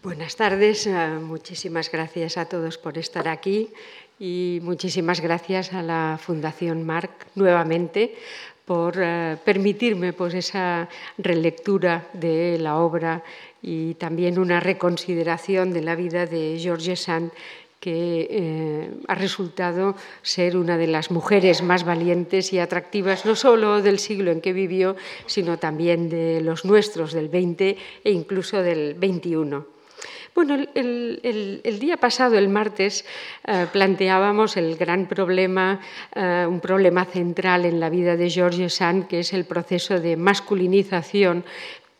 Buenas tardes, eh, muchísimas gracias a todos por estar aquí y muchísimas gracias a la Fundación Marc nuevamente por eh, permitirme pues, esa relectura de la obra y también una reconsideración de la vida de Georges Sand que eh, ha resultado ser una de las mujeres más valientes y atractivas, no solo del siglo en que vivió, sino también de los nuestros, del XX e incluso del XXI. Bueno, el, día pasado, el martes, eh, planteábamos el gran problema, eh, un problema central en la vida de George Sand, que es el proceso de masculinización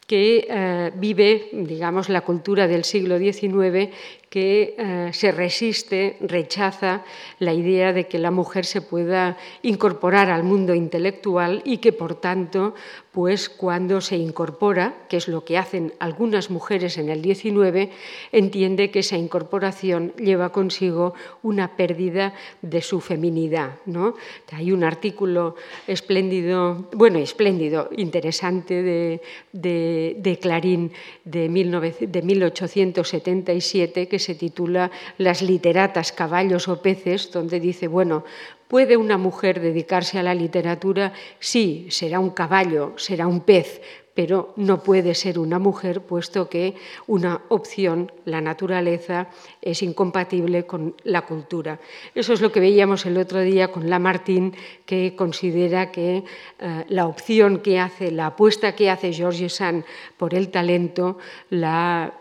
que eh, vive, digamos, la cultura del siglo XIX que eh, se resiste, rechaza la idea de que la mujer se pueda incorporar al mundo intelectual y que, por tanto, pues cuando se incorpora, que es lo que hacen algunas mujeres en el XIX, entiende que esa incorporación lleva consigo una pérdida de su feminidad. ¿no? Hay un artículo espléndido, bueno, espléndido, interesante de, de, Clarín de, de 1877 que se titula Las literatas, caballos o peces, donde dice, bueno, ¿puede una mujer dedicarse a la literatura? Sí, será un caballo, será un pez, pero no puede ser una mujer, puesto que una opción, la naturaleza, es incompatible con la cultura. Eso es lo que veíamos el otro día con Lamartine, que considera que eh, la opción que hace, la apuesta que hace Georges Sand por el talento, la,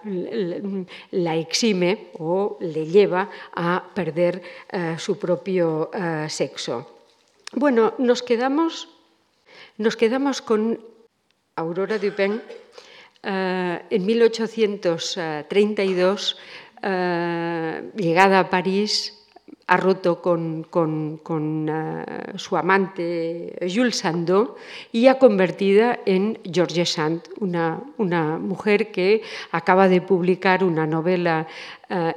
exime o le lleva a perder eh, su propio eh, sexo. Bueno, nos quedamos, nos quedamos con Aurora Dupin, eh, en 1832, eh, llegada a París, ha roto con, eh, su amante Jules Sandeau y ha convertida en Georges Sand, una, mujer que acaba de publicar una novela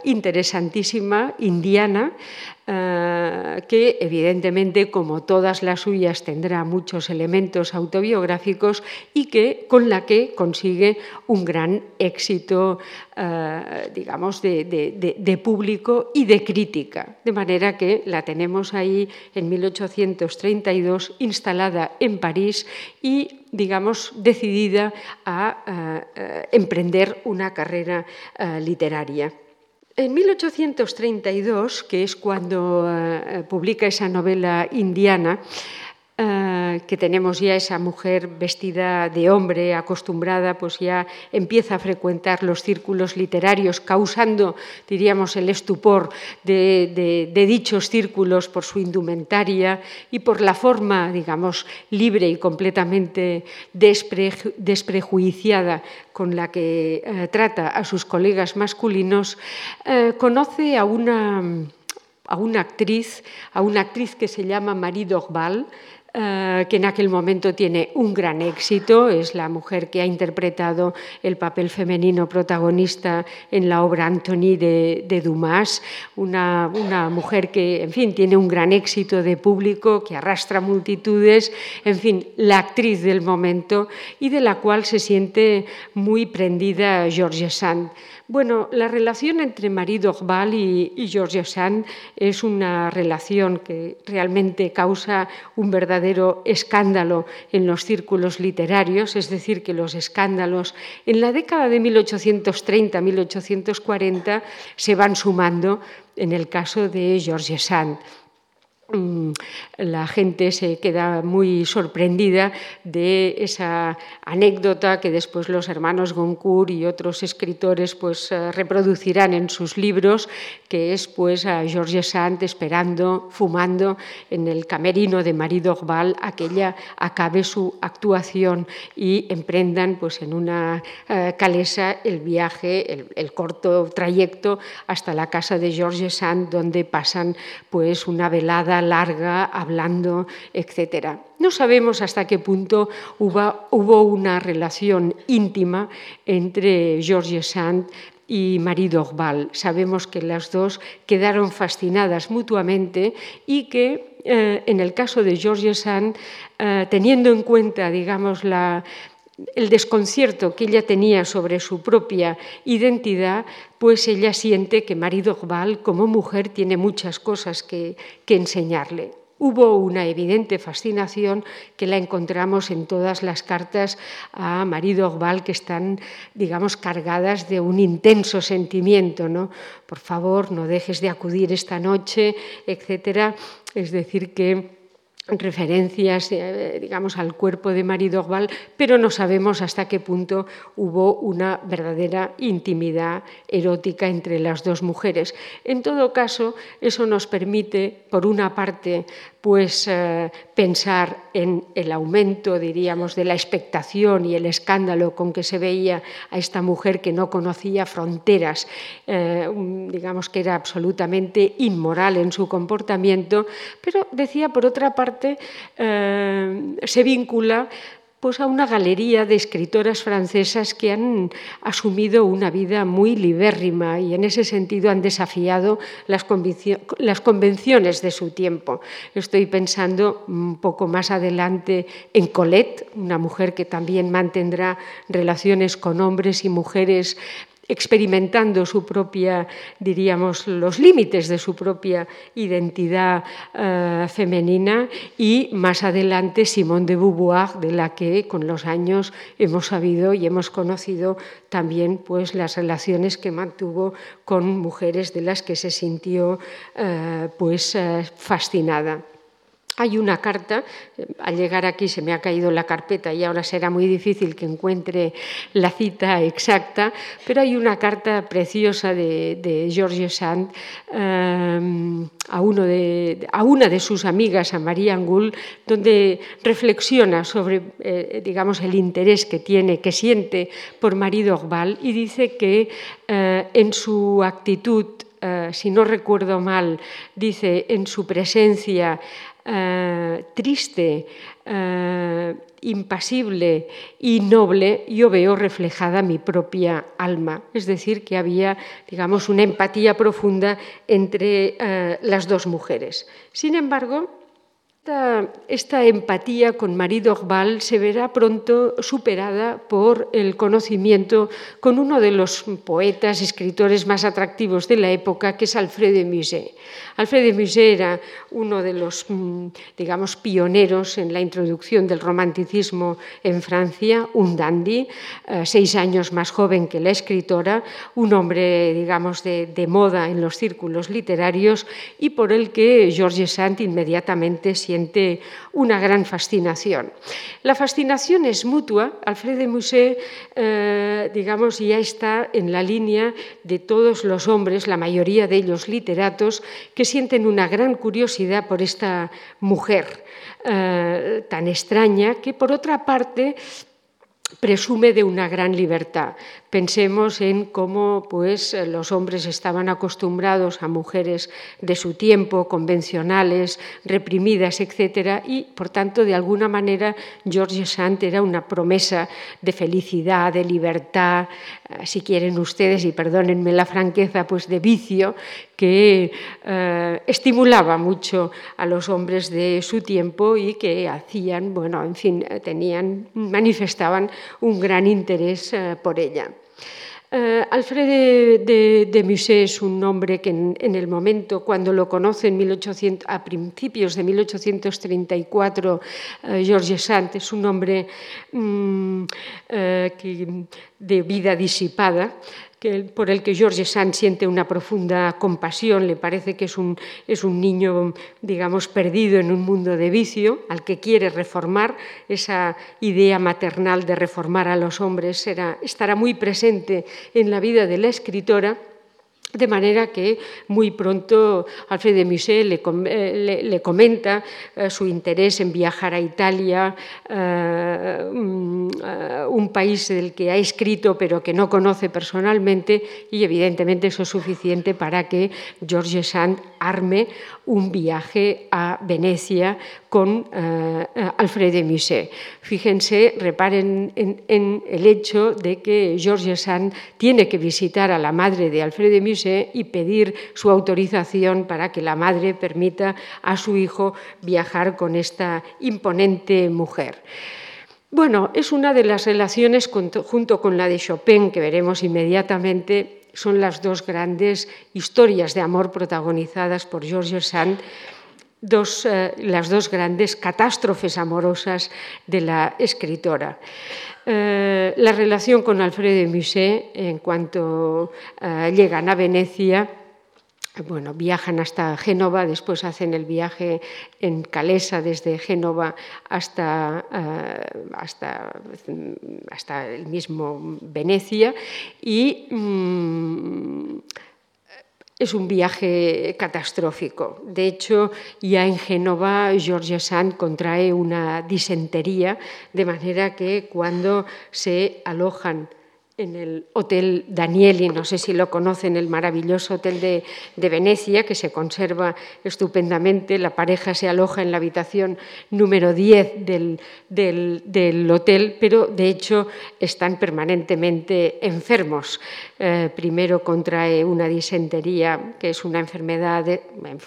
interesantísima, indiana, que evidentemente, como todas las suyas, tendrá muchos elementos autobiográficos y que, con la que consigue un gran éxito, eh, digamos, de, público y de crítica. De manera que la tenemos ahí en 1832 instalada en París y digamos, decidida a eh, emprender una carrera literaria. En 1832, que es cuando eh, publica esa novela indiana, eh, que tenemos ya esa mujer vestida de hombre, acostumbrada, pues ya empieza a frecuentar los círculos literarios, causando, diríamos, el estupor de, dichos círculos por su indumentaria y por la forma, digamos, libre y completamente desprejuiciada con la que eh, trata a sus colegas masculinos, eh, conoce a una, a una actriz, a una actriz que se llama Marie Dorval, eh, que en aquel momento tiene un gran éxito, es la mujer que ha interpretado el papel femenino protagonista en la obra Antony de, Dumas, una, una, mujer que, en fin, tiene un gran éxito de público, que arrastra multitudes, en fin, la actriz del momento y de la cual se siente muy prendida George Sand. Bueno, la relación entre Marie Dorval y, y George Sand es una relación que realmente causa un verdadero escándalo en los círculos literarios, es decir, que los escándalos en la década de 1830-1840 se van sumando en el caso de George Sand. Mm, la gente se queda muy sorprendida de esa anécdota que después los hermanos Goncourt y otros escritores pues, eh, reproducirán en sus libros, que es pues, a Georges Sand esperando, fumando en el camerino de Marie Dorval a que ella acabe su actuación y emprendan pues, en una eh, calesa el viaje, el, el, corto trayecto hasta la casa de Georges Sand, donde pasan pues, una velada larga hablando, etc. No sabemos hasta qué punto hubo, una relación íntima entre George Sand y Marie Dorval. Sabemos que las dos quedaron fascinadas mutuamente y que eh, en el caso de George Sand, eh, teniendo en cuenta, digamos, la, el desconcierto que ella tenía sobre su propia identidad, pues ella siente que Marie Dorval, como mujer, tiene muchas cosas que, enseñarle. Hubo una evidente fascinación que la encontramos en todas las cartas a Marie Dorval que están, digamos, cargadas de un intenso sentimiento, ¿no? Por favor, no dejes de acudir esta noche, etcétera. Es decir, que referencias, eh, digamos, al cuerpo de Marie Dorval, pero no sabemos hasta qué punto hubo una verdadera intimidad erótica entre las dos mujeres. En todo caso, eso nos permite, por una parte, pues eh, pensar en el aumento, diríamos, de la expectación y el escándalo con que se veía a esta mujer que no conocía fronteras, eh, digamos que era absolutamente inmoral en su comportamiento, pero decía, por otra parte, eh, se vincula pues a una galería de escritoras francesas que han asumido una vida muy libérrima y en ese sentido han desafiado las, convenciones de su tiempo. Estoy pensando un poco más adelante en Colette, una mujer que también mantendrá relaciones con hombres y mujeres experimentando su propia, diríamos, los límites de su propia identidad eh, femenina y más adelante Simone de Beauvoir, de la que con los años hemos sabido y hemos conocido también pues, las relaciones que mantuvo con mujeres de las que se sintió eh, pues, eh, fascinada. Hay una carta, eh, al llegar aquí se me ha caído la carpeta y ahora será muy difícil que encuentre la cita exacta, pero hay una carta preciosa de, de George Sand eh, a, una de sus amigas, a María Angul, donde reflexiona sobre eh, digamos, el interés que tiene, que siente por Marie Orval y dice que en su actitud si no recuerdo mal, dice, en su presencia eh, triste, eh, impasible y noble, yo veo reflejada mi propia alma. Es decir, que había, digamos, una empatía profunda entre eh, las dos mujeres. Sin embargo, esta, empatía con Marie Dorval se verá pronto superada por el conocimiento con uno de los poetas, escritores más atractivos de la época, que es Alfred de Musset. Alfred de Musset era uno de los, mm, digamos, pioneros en la introducción del romanticismo en Francia, un dandy, eh, seis años más joven que la escritora, un hombre, digamos, de, de moda en los círculos literarios y por el que Georges Sand inmediatamente siente una gran fascinación. La fascinación es mutua. Alfred de Musset, eh, digamos, ya está en la línea de todos los hombres, la mayoría de ellos literatos, que sienten una gran curiosidad por esta mujer eh, tan extraña que, por otra parte, presume de una gran libertad. Pensemos en cómo pues, los hombres estaban acostumbrados a mujeres de su tiempo, convencionales, reprimidas, etc. Y, por tanto, de alguna manera, George Sand era una promesa de felicidad, de libertad, si quieren ustedes, y perdónenme la franqueza, pues de vicio, que eh, estimulaba mucho a los hombres de su tiempo y que hacían, bueno, en fin, tenían, manifestaban un gran interés eh, por ella. Uh, Alfred de, Musset es un nombre que en, el momento, cuando lo conoce en 1800, a principios de 1834, uh, Georges Sand, es un hombre um, uh, que, de vida disipada, que, por el que George Sand siente una profunda compasión, le parece que es un, es un niño, digamos, perdido en un mundo de vicio, al que quiere reformar, esa idea maternal de reformar a los hombres será, estará muy presente en la vida de la escritora de manera que muy pronto Alfred de Musset le, eh, le, comenta eh, su interés en viajar a Italia, eh, un país del que ha escrito pero que no conoce personalmente, y evidentemente eso es suficiente para que George Sand arme un viaje a Venecia con Alfred de Musset. Fíjense, reparen en, en, el hecho de que George Sand tiene que visitar a la madre de Alfred de Musset y pedir su autorización para que la madre permita a su hijo viajar con esta imponente mujer. Bueno, es una de las relaciones junto con la de Chopin que veremos inmediatamente. Son las dos grandes historias de amor protagonizadas por Georges Sand, eh, las dos grandes catástrofes amorosas de la escritora. Eh, la relación con Alfredo Musset, en cuanto eh, llegan a Venecia, bueno, viajan hasta Génova, después hacen el viaje en Calesa desde Génova hasta, eh, hasta, hasta, el mismo Venecia y mm, es un viaje catastrófico. De hecho, ya en Génova, George Sand contrae una disentería, de manera que cuando se alojan en el Hotel Danieli, no sé si lo conocen, el maravilloso hotel de, Venecia, que se conserva estupendamente. La pareja se aloja en la habitación número 10 del, hotel, pero de hecho están permanentemente enfermos. Eh, primero contrae una disentería, que es una enfermedad,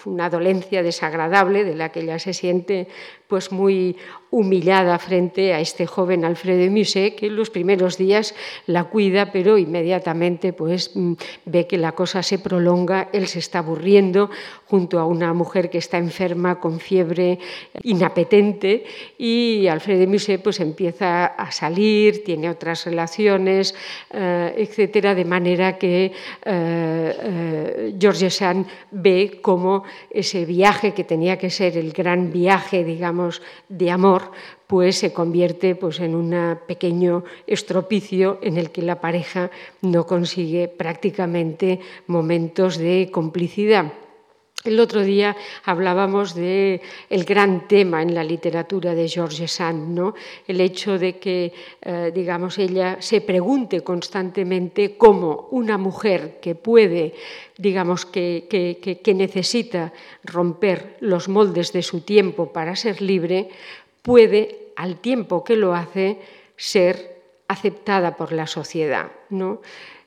una dolencia desagradable de la que ella se siente pues muy humillada frente a este joven Alfredo Musset, que en los primeros días la cuida, pero inmediatamente pues, mm, ve que la cosa se prolonga, él se está aburriendo junto a una mujer que está enferma con fiebre inapetente y Alfredo Musset pues, empieza a salir, tiene otras relaciones, eh, etcétera, de manera que eh, eh, George Sand ve cómo ese viaje que tenía que ser el gran viaje, digamos, de amor, pues se convierte pues, en un pequeño estropicio en el que la pareja no consigue prácticamente momentos de complicidad. El otro día hablábamos del el gran tema en la literatura de George Sand, ¿no? el hecho de que, eh, digamos, ella se pregunte constantemente cómo una mujer que puede, digamos, que, que necesita romper los moldes de su tiempo para ser libre, puede, al tiempo que lo hace, ser aceptada por la sociedad. ¿no?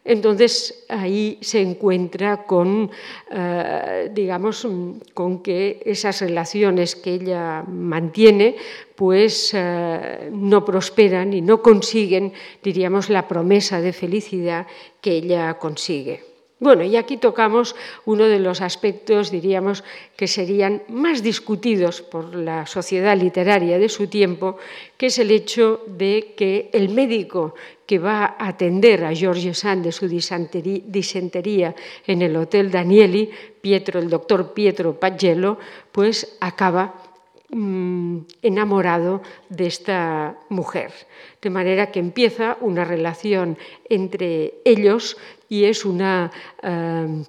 Entonces ahí se encuentra con, eh, digamos, con que esas relaciones que ella mantiene, pues eh, no prosperan y no consiguen, diríamos, la promesa de felicidad que ella consigue. Bueno, y aquí tocamos uno de los aspectos, diríamos, que serían más discutidos por la sociedad literaria de su tiempo, que es el hecho de que el médico que va a atender a George Sand de su disentería en el Hotel Danieli, Pietro, el doctor Pietro Pagello, pues acaba mm, enamorado de esta mujer. De manera que empieza una relación entre ellos y es una eh,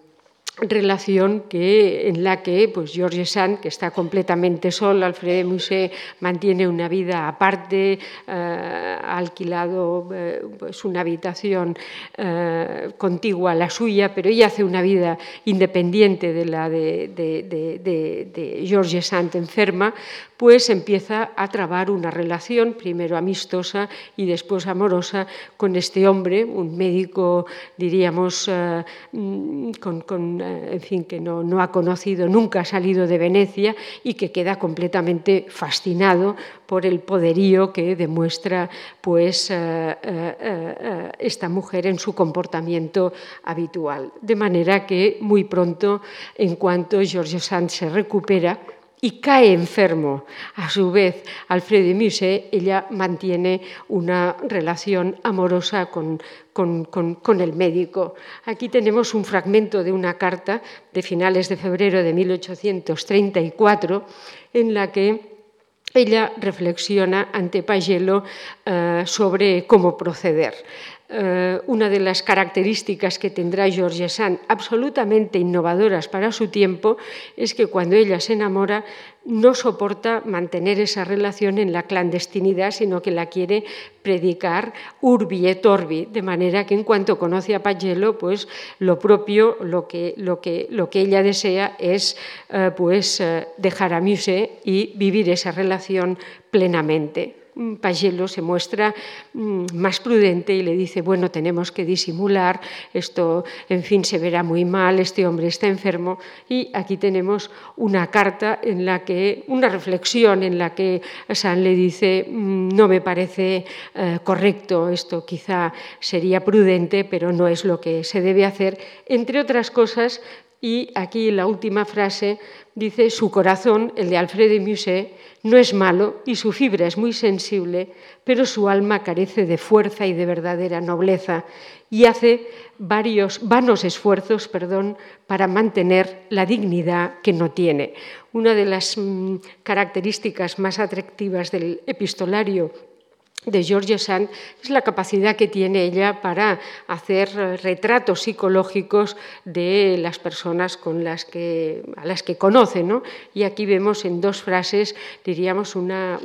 relación que, en la que pues, George Sand, que está completamente solo, Alfred Musset mantiene una vida aparte, eh, ha alquilado eh, pues una habitación eh, contigua a la suya, pero ella hace una vida independiente de la de, de, George Sand enferma, pues empieza a trabar una relación, primero amistosa y después amorosa, con este hombre, un médico, diríamos, mm, con en fin, que no, ha conocido, nunca ha salido de Venecia y que queda completamente fascinado por el poderío que demuestra pues, eh, eh, eh, esta mujer en su comportamiento habitual. De manera que muy pronto, en cuanto George Sand se recupera, y cae enfermo. A su vez, Alfredo Musset, ella mantiene una relación amorosa con, con, el médico. Aquí tenemos un fragmento de una carta de finales de febrero de 1834 en la que ella reflexiona ante Pagello eh, sobre cómo proceder. Eh, una de las características que tendrá George Sand, absolutamente innovadoras para su tiempo, es que cuando ella se enamora no soporta mantener esa relación en la clandestinidad, sino que la quiere predicar urbi et orbi, de manera que en cuanto conoce a Pagello, pues lo propio, lo que, lo que, lo que ella desea es eh, pues, eh, dejar a Musset y vivir esa relación plenamente. Mm, Pagello se muestra mm, más prudente y le dice, bueno, tenemos que disimular, esto, en fin, se verá muy mal, este hombre está enfermo. Y aquí tenemos una carta en la que, una reflexión en la que San le dice, mm, no me parece eh, correcto, esto quizá sería prudente, pero no es lo que se debe hacer, entre otras cosas, y aquí la última frase dice, su corazón, el de Alfred de Musset, no es malo y su fibra es muy sensible, pero su alma carece de fuerza y de verdadera nobleza y hace varios vanos esfuerzos, perdón, para mantener la dignidad que no tiene. Una de las mm, características más atractivas del epistolario de Georgia Sand es la capacidad que tiene ella para hacer retratos psicológicos de las personas con las que, a las que conoce. ¿no? Y aquí vemos en dos frases, diríamos, una,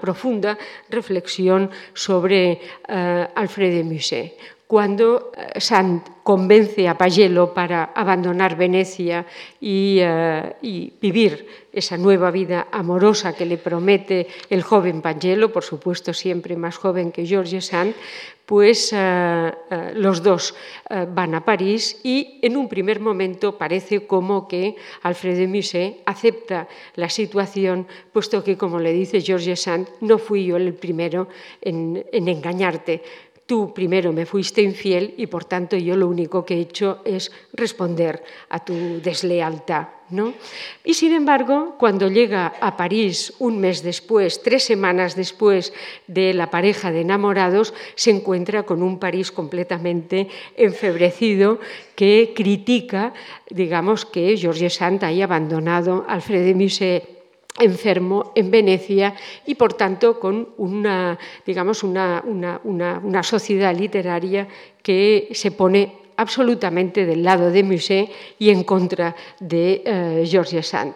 profunda reflexión sobre uh, Alfred de Musset cuando eh, Sand convence a Pagello para abandonar Venecia y, uh, y, vivir esa nueva vida amorosa que le promete el joven Pagello, por supuesto siempre más joven que George Sand, pues uh, uh, los dos van a París y en un primer momento parece como que Alfred de Musset acepta la situación, puesto que, como le dice George Sand, no fui yo el primero en, en engañarte tú primero me fuiste infiel y por tanto yo lo único que he hecho es responder a tu deslealtad. ¿no? Y sin embargo, cuando llega a París un mes después, tres semanas después de la pareja de enamorados, se encuentra con un París completamente enfebrecido que critica, digamos, que Georges Sand haya abandonado a Alfred de Musset enfermo en Venecia y por tanto con una, digamos, una, una, sociedad literaria que se pone absolutamente del lado de Musset y en contra de uh, Georges Sand.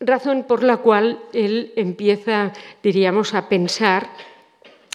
Razón por la cual él empieza, diríamos, a pensar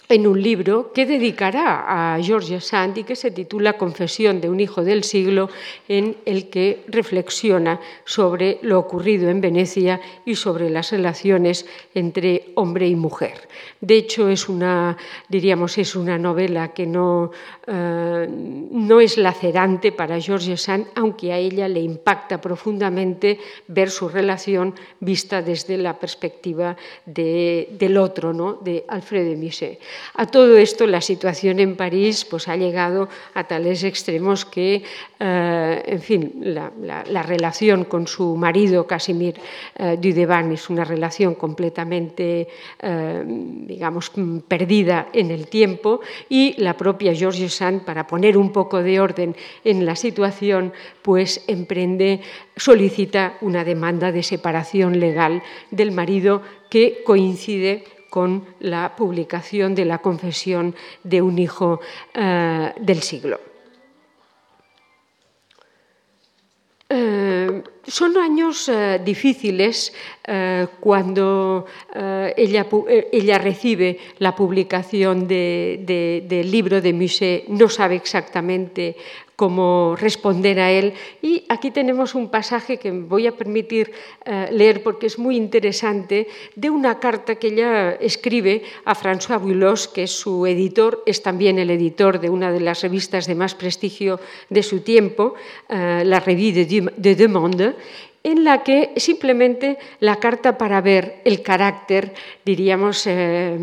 en un libro que dedicará a George Sand y que se titula Confesión de un hijo del siglo, en el que reflexiona sobre lo ocurrido en Venecia y sobre las relaciones entre hombre y mujer. De hecho, es una, diríamos, es una novela que no, eh, no es lacerante para George Sand, aunque a ella le impacta profundamente ver su relación vista desde la perspectiva de, del otro, ¿no? de Alfred de Musset. A todo esto, la situación en París pues, ha llegado a tales extremos que, eh, en fin, la, relación con su marido, Casimir eh, Dudevant, es una relación completamente, eh, digamos, perdida en el tiempo. Y la propia Georges Sand, para poner un poco de orden en la situación, pues emprende, solicita una demanda de separación legal del marido que coincide con la publicación de la confesión de un hijo uh, del siglo. Uh, son años uh, difíciles cuando ella, ella, recibe la publicación de, de, del libro de Musset, no sabe exactamente cómo responder a él. Y aquí tenemos un pasaje que voy a permitir leer porque es muy interesante, de una carta que ella escribe a François Boulos, que es su editor, es también el editor de una de las revistas de más prestigio de su tiempo, la Revue de, de Deux Mondes, en la que simplemente la carta para ver el carácter, diríamos, eh,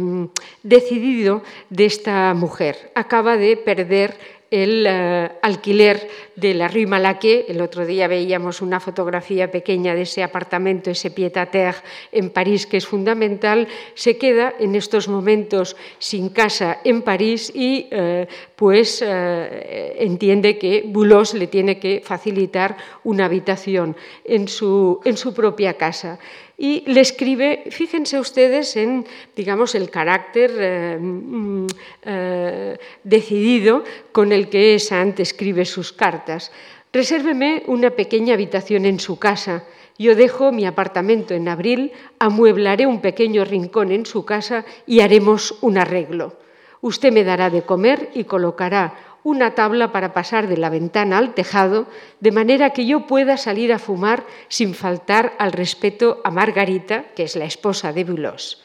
decidido de esta mujer. Acaba de perder el uh, alquiler de la Rue Malaquais. El otro día veíamos una fotografía pequeña de ese apartamento, ese pied à terre en París, que es fundamental. Se queda en estos momentos sin casa en París y uh, pues uh, entiende que Boulos le tiene que facilitar una habitación en su, en su propia casa y le escribe, fíjense ustedes en, digamos, el carácter eh, mm, eh, decidido con el que Sant escribe sus cartas. Resérveme una pequeña habitación en su casa. Yo dejo mi apartamento en abril, amueblaré un pequeño rincón en su casa y haremos un arreglo. Usted me dará de comer y colocará una tabla para pasar de la ventana al tejado, de manera que yo pueda salir a fumar sin faltar al respeto a Margarita, que es la esposa de Bulos.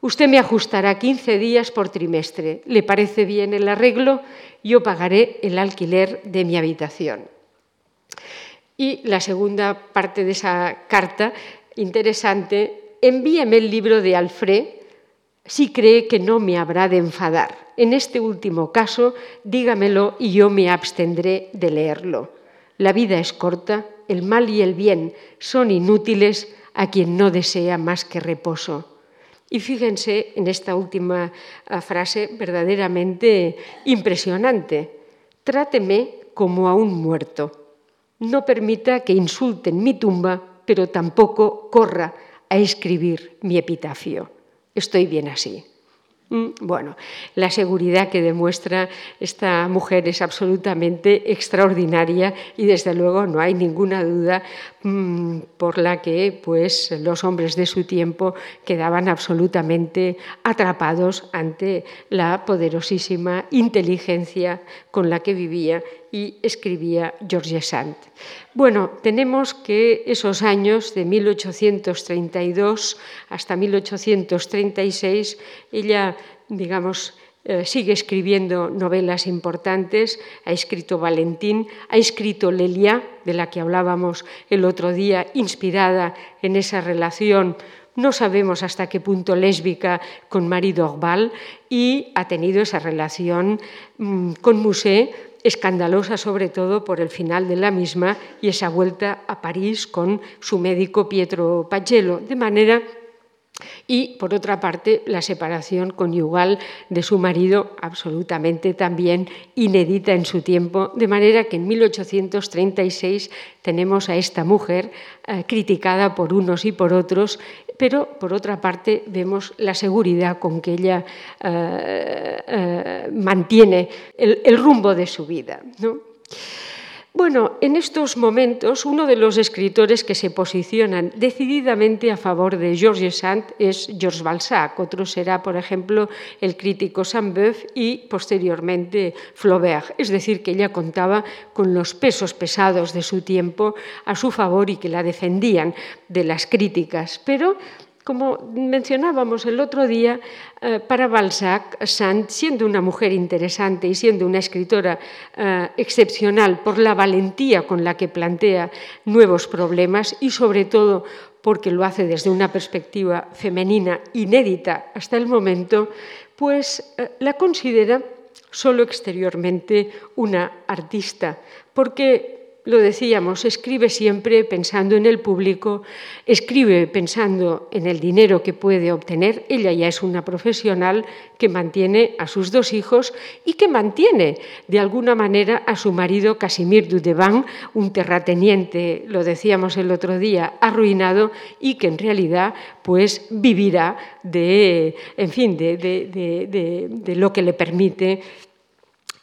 Usted me ajustará 15 días por trimestre. ¿Le parece bien el arreglo? Yo pagaré el alquiler de mi habitación. Y la segunda parte de esa carta, interesante, envíeme el libro de Alfred si cree que no me habrá de enfadar. En este último caso, dígamelo y yo me abstendré de leerlo. La vida es corta, el mal y el bien son inútiles a quien no desea más que reposo. Y fíjense en esta última ah, frase verdaderamente impresionante. Tráteme como a un muerto. No permita que insulten mi tumba, pero tampoco corra a escribir mi epitafio. Estoy bien así. Mm, bueno, la seguridad que demuestra esta mujer es absolutamente extraordinaria y desde luego no hay ninguna duda mm, por la que pues, los hombres de su tiempo quedaban absolutamente atrapados ante la poderosísima inteligencia con la que vivía y escribía George Sand. Bueno, tenemos que esos años de 1832 hasta 1836, ella, digamos, eh, sigue escribiendo novelas importantes, ha escrito Valentín, ha escrito Lelia, de la que hablábamos el otro día, inspirada en esa relación no sabemos hasta qué punto lésbica con Marie Dorval y ha tenido esa relación mm, con Musset escandalosa sobre todo por el final de la misma y esa vuelta a París con su médico Pietro Pagello, de manera y, por otra parte, la separación conyugal de su marido, absolutamente también inédita en su tiempo, de manera que en 1836 tenemos a esta mujer eh, criticada por unos y por otros, pero, por otra parte, vemos la seguridad con que ella eh, eh, mantiene el, el, rumbo de su vida. ¿no? Bueno, en estos momentos uno de los escritores que se posicionan decididamente a favor de Georges Sand es Georges Balzac. Otro será, por ejemplo, el crítico Saint-Beuve y posteriormente Flaubert. Es decir, que ella contaba con los pesos pesados de su tiempo a su favor y que la defendían de las críticas. Pero como mencionábamos el otro día, eh, para Balzac, Sand, siendo una mujer interesante y siendo una escritora eh, excepcional por la valentía con la que plantea nuevos problemas y sobre todo porque lo hace desde una perspectiva femenina inédita hasta el momento, pues eh, la considera solo exteriormente una artista, porque lo decíamos, escribe siempre pensando en el público, escribe pensando en el dinero que puede obtener. Ella ya es una profesional que mantiene a sus dos hijos y que mantiene de alguna manera a su marido Casimir Dudevant, un terrateniente, lo decíamos el otro día, arruinado y que en realidad pues vivirá de, en fin, de, de lo que le permite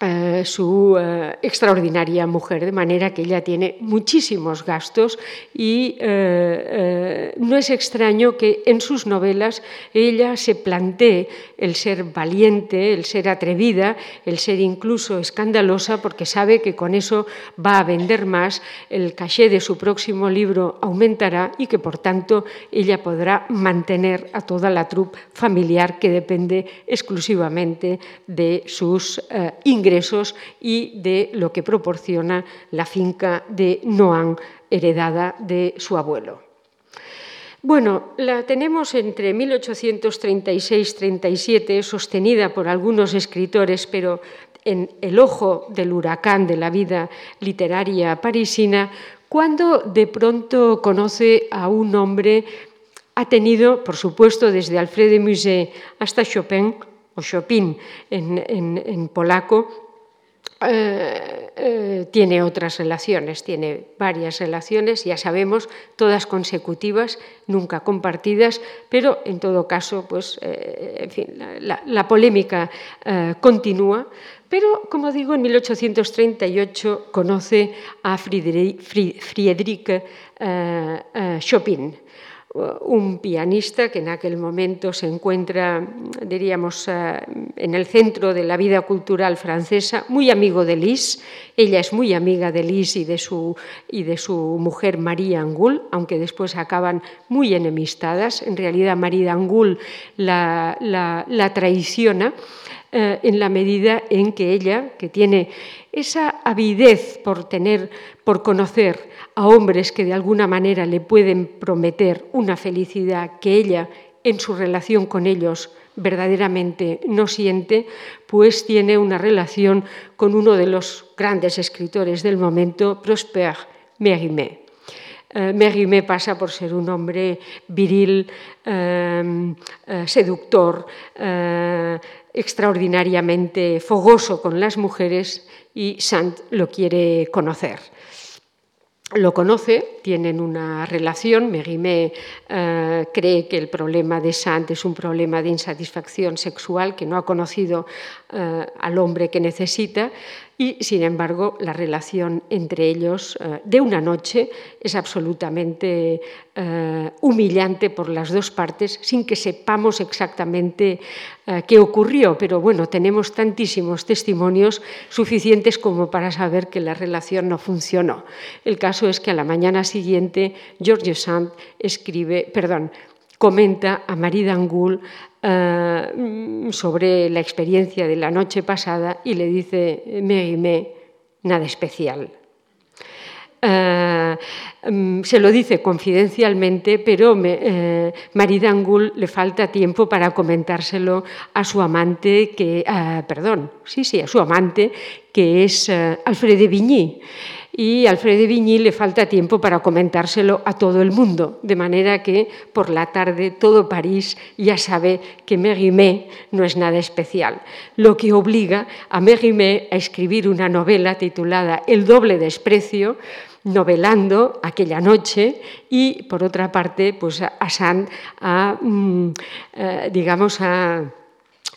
eh, su eh, extraordinaria mujer, de manera que ella tiene muchísimos gastos y eh, no es extraño que en sus novelas ella se plantee el ser valiente, el ser atrevida, el ser incluso escandalosa, porque sabe que con eso va a vender más, el caché de su próximo libro aumentará y que por tanto ella podrá mantener a toda la troupe familiar que depende exclusivamente de sus ingresos y de lo que proporciona la finca de Noan, heredada de su abuelo. Bueno, la tenemos entre 1836-37, sostenida por algunos escritores, pero en el ojo del huracán de la vida literaria parisina, cuando de pronto conoce a un hombre, ha tenido, por supuesto, desde Alfred de Musset hasta Chopin, o Chopin en polaco, eh, eh, tiene otras relaciones, tiene varias relaciones, ya sabemos, todas consecutivas, nunca compartidas, pero en todo caso, pues, eh, en fin, la, polémica continúa. Pero, como digo, en 1838 conoce a Friedrich Chopin. Un pianista que en aquel momento se encuentra, diríamos, eh, en el centro de la vida cultural francesa, muy amigo de Lis. Ella es muy amiga de Lis y de su, y de su mujer María Angul, aunque después acaban muy enemistadas. En realidad, María Angul la, la, traiciona. Eh, en la medida en que ella, que tiene esa avidez por tener, por conocer a hombres que de alguna manera le pueden prometer una felicidad que ella en su relación con ellos verdaderamente no siente, pues tiene una relación con uno de los grandes escritores del momento, Prosper Mérimée. Eh, Mérimée pasa por ser un hombre viril, eh, eh, seductor, extraordinariamente fogoso con las mujeres y Sant lo quiere conocer lo conoce, tienen una relación. Merimé eh, cree que el problema de Sant es un problema de insatisfacción sexual, que no ha conocido eh, al hombre que necesita y, sin embargo, la relación entre ellos eh, de una noche es absolutamente eh, humillante por las dos partes, sin que sepamos exactamente eh, qué ocurrió. Pero bueno, tenemos tantísimos testimonios suficientes como para saber que la relación no funcionó. El caso es que a la mañana siguiente, George Sand escribe, perdón, comenta a Marie Dangoul eh, sobre la experiencia de la noche pasada y le dice, me nada especial. Eh, mm, se lo dice confidencialmente, pero me, Dangoul le falta tiempo para comentárselo a su amante, que, perdón, sí, sí, a su amante, que es Alfred de Vigny y a Alfred de Vigny le falta tiempo para comentárselo a todo el mundo, de manera que por la tarde todo París ya sabe que Mérimée no es nada especial, lo que obliga a Mérimée a escribir una novela titulada El doble desprecio, novelando aquella noche y por otra parte pues a Sand a mm, eh, digamos a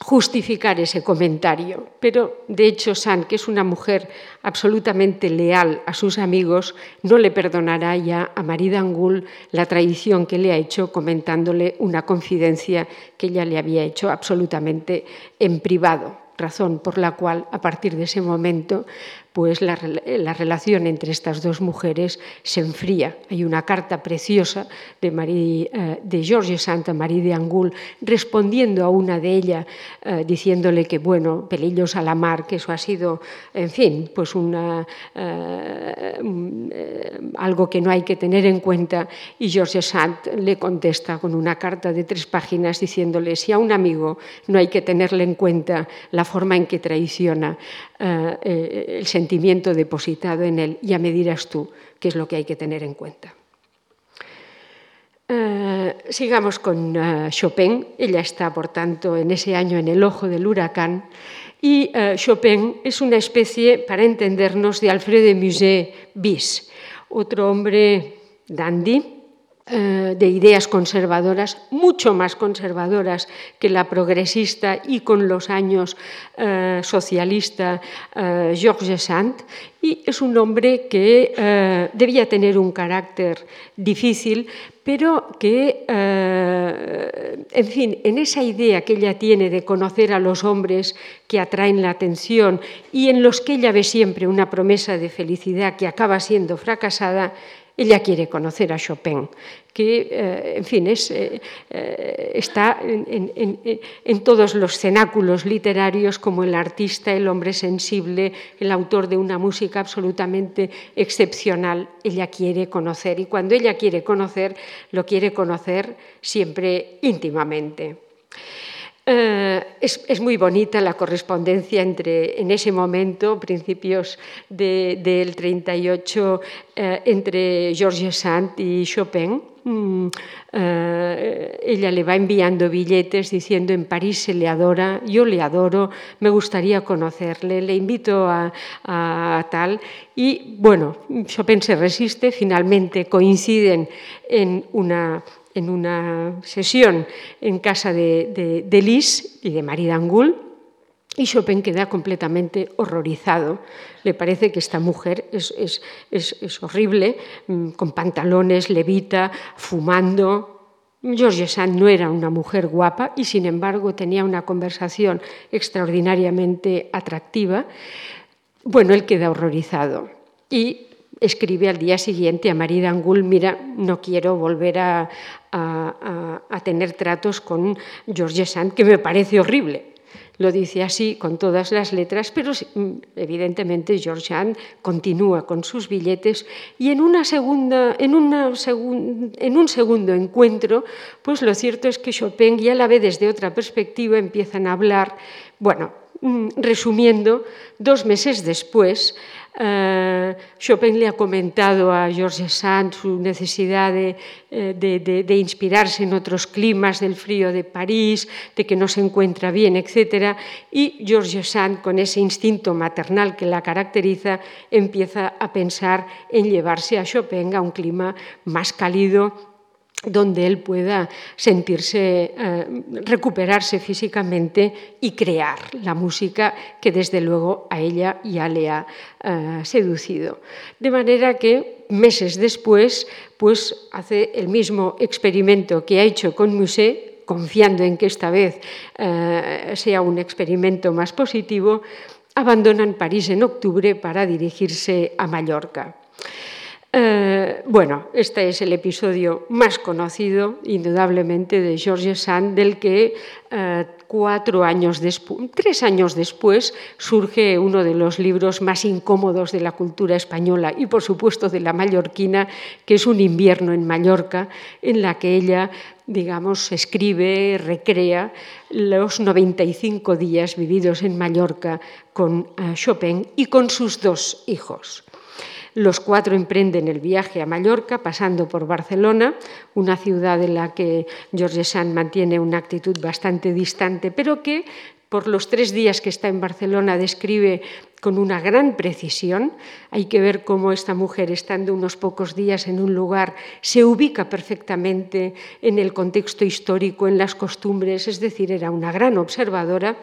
justificar ese comentario. Pero, de hecho, San, que es una mujer absolutamente leal a sus amigos, no le perdonará ya a Marie Dangoul la traición que le ha hecho comentándole una confidencia que ella le había hecho absolutamente en privado razón por la cual a partir de ese momento pues la, relación entre estas dos mujeres se enfría. Hay una carta preciosa de, Marie, eh, de George Santa de Angul respondiendo a una de ellas, eh, diciéndole que, bueno, pelillos a la mar, que eso ha sido, en fin, pues una, eh, algo que no hay que tener en cuenta. Y George Sant le contesta con una carta de tres páginas diciéndole, si a un amigo no hay que tenerle en cuenta la forma en que traiciona el sentimiento sentimiento depositado en él, ya me dirás tú qué es lo que hay que tener en cuenta. Eh, sigamos con uh, Chopin. Ella está, por tanto, en ese año en el ojo del huracán. Y uh, Chopin es una especie, para entendernos, de Alfred de Musset bis, otro hombre dandy, eh, de ideas conservadoras, mucho más conservadoras que la progresista y con los años eh, socialista eh, Georges Sand, y es un hombre que debía tener un carácter difícil, pero que, en fin, en esa idea que ella tiene de conocer a los hombres que atraen la atención y en los que ella ve siempre una promesa de felicidad que acaba siendo fracasada, ella quiere conocer a Chopin, que, eh, en fin, es, eh, está en, todos los cenáculos literarios como el artista, el hombre sensible, el autor de una música absolutamente excepcional. Ella quiere conocer y cuando ella quiere conocer, lo quiere conocer siempre íntimamente. Eh, es, muy bonita la correspondencia entre, en ese momento, principios del 38, eh, entre Georges Sand y Chopin. Mm, eh, ella le va enviando billetes diciendo en París se le adora, yo le adoro, me gustaría conocerle, le invito a, a tal. Y bueno, Chopin se resiste, finalmente coinciden en una en una sesión en casa de, de, Lis y de Marie Dangoul, y Chopin queda completamente horrorizado. Le parece que esta mujer es, horrible, mm, con pantalones, levita, fumando, George Sand no era una mujer guapa y sin embargo tenía una conversación extraordinariamente atractiva. Bueno, él queda horrorizado y escribe al día siguiente a Marie Angul, mira, no quiero volver a, a, tener tratos con George Sand, que me parece horrible. Lo dice así con todas las letras, pero mm, evidentemente George Sand continúa con sus billetes y en, una segunda, en, una en un segundo encuentro, pues lo cierto es que Chopin ya la ve desde otra perspectiva, empiezan a hablar, bueno, resumiendo, dos meses después, Uh, Chopin le ha comentado a Georges Sand su necesidad de, eh, de, inspirarse en otros climas del frío de París, de que no se encuentra bien, etc. Y Georges Sand, con ese instinto maternal que la caracteriza, empieza a pensar en llevarse a Chopin a un clima más cálido donde él pueda sentirse, eh, recuperarse físicamente y crear la música que desde luego a ella ya le ha eh, seducido. De manera que meses después, pues hace el mismo experimento que ha hecho con Musset, confiando en que esta vez eh, sea un experimento más positivo, abandonan París en octubre para dirigirse a Mallorca. Eh, bueno, este es el episodio más conocido, indudablemente, de Georges Sand, del que eh, cuatro años después, tres años después, surge uno de los libros más incómodos de la cultura española y, por supuesto, de la mallorquina, que es Un invierno en Mallorca, en la que ella digamos, escribe, recrea los 95 días vividos en Mallorca con eh, Chopin y con sus dos hijos. Los cuatro emprenden el viaje a Mallorca, pasando por Barcelona, una ciudad en la que George Sand mantiene una actitud bastante distante, pero que por los tres días que está en Barcelona describe con una gran precisión. Hay que ver cómo esta mujer, estando unos pocos días en un lugar, se ubica perfectamente en el contexto histórico, en las costumbres, es decir, era una gran observadora.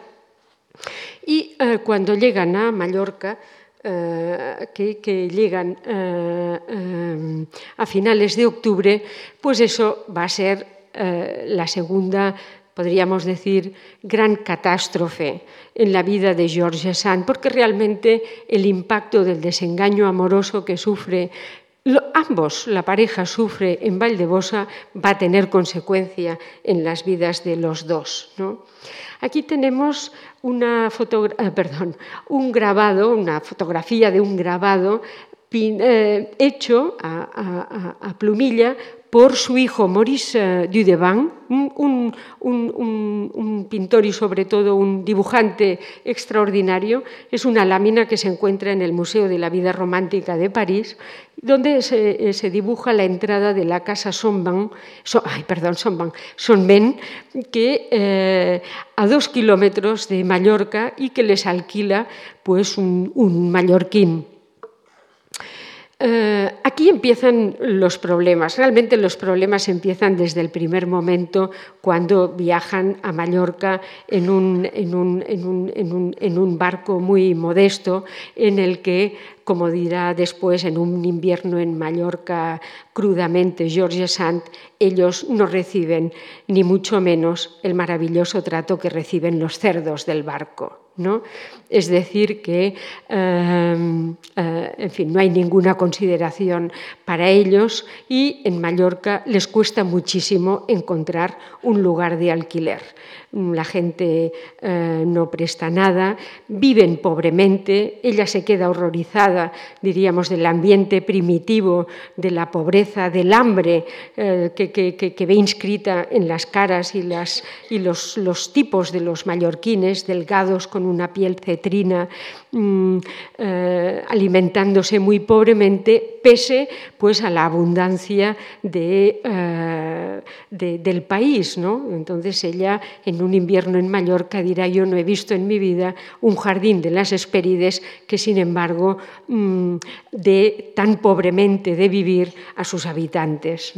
Y eh, cuando llegan a Mallorca, eh, que, llegan eh, eh, a finales de octubre, pues eso va a ser la segunda, podríamos decir, gran catástrofe en la vida de George Sand, porque realmente el impacto del desengaño amoroso que sufre ambos, la pareja sufre en Valdebosa, va a tener consecuencia en las vidas de los dos. Aquí tenemos una eh, perdón, un grabado, una fotografía de un grabado hecho a, plumilla por su hijo Maurice eh, Dudevant, un, pintor y sobre todo un dibujante extraordinario. Es una lámina que se encuentra en el Museo de la Vida Romántica de París, donde se, se dibuja la entrada de la casa Sonban, ay, perdón, Sonben, que eh, a dos kilómetros de Mallorca y que les alquila pues, un mallorquín. Eh, aquí empiezan los problemas. Realmente los problemas empiezan desde el primer momento cuando viajan a Mallorca en un, barco muy modesto en el que como dirá después en un invierno en Mallorca crudamente George Sand, ellos no reciben ni mucho menos el maravilloso trato que reciben los cerdos del barco. ¿no? Es decir, que em, eh, en fin, no hay ninguna consideración para ellos y en Mallorca les cuesta muchísimo encontrar un lugar de alquiler la gente eh, no presta nada, viven pobremente, ella se queda horrorizada, diríamos, del ambiente primitivo, de la pobreza, del hambre eh, que, ve inscrita en las caras y, los, tipos de los mallorquines, delgados con una piel cetrina, mm, eh, alimentándose muy pobremente, pese pues, a la abundancia de, del país. ¿no? Entonces ella, en un invierno en Mallorca, dirá yo no he visto en mi vida un jardín de las Hespérides que, sin embargo, mm, de tan pobremente de vivir a sus habitantes.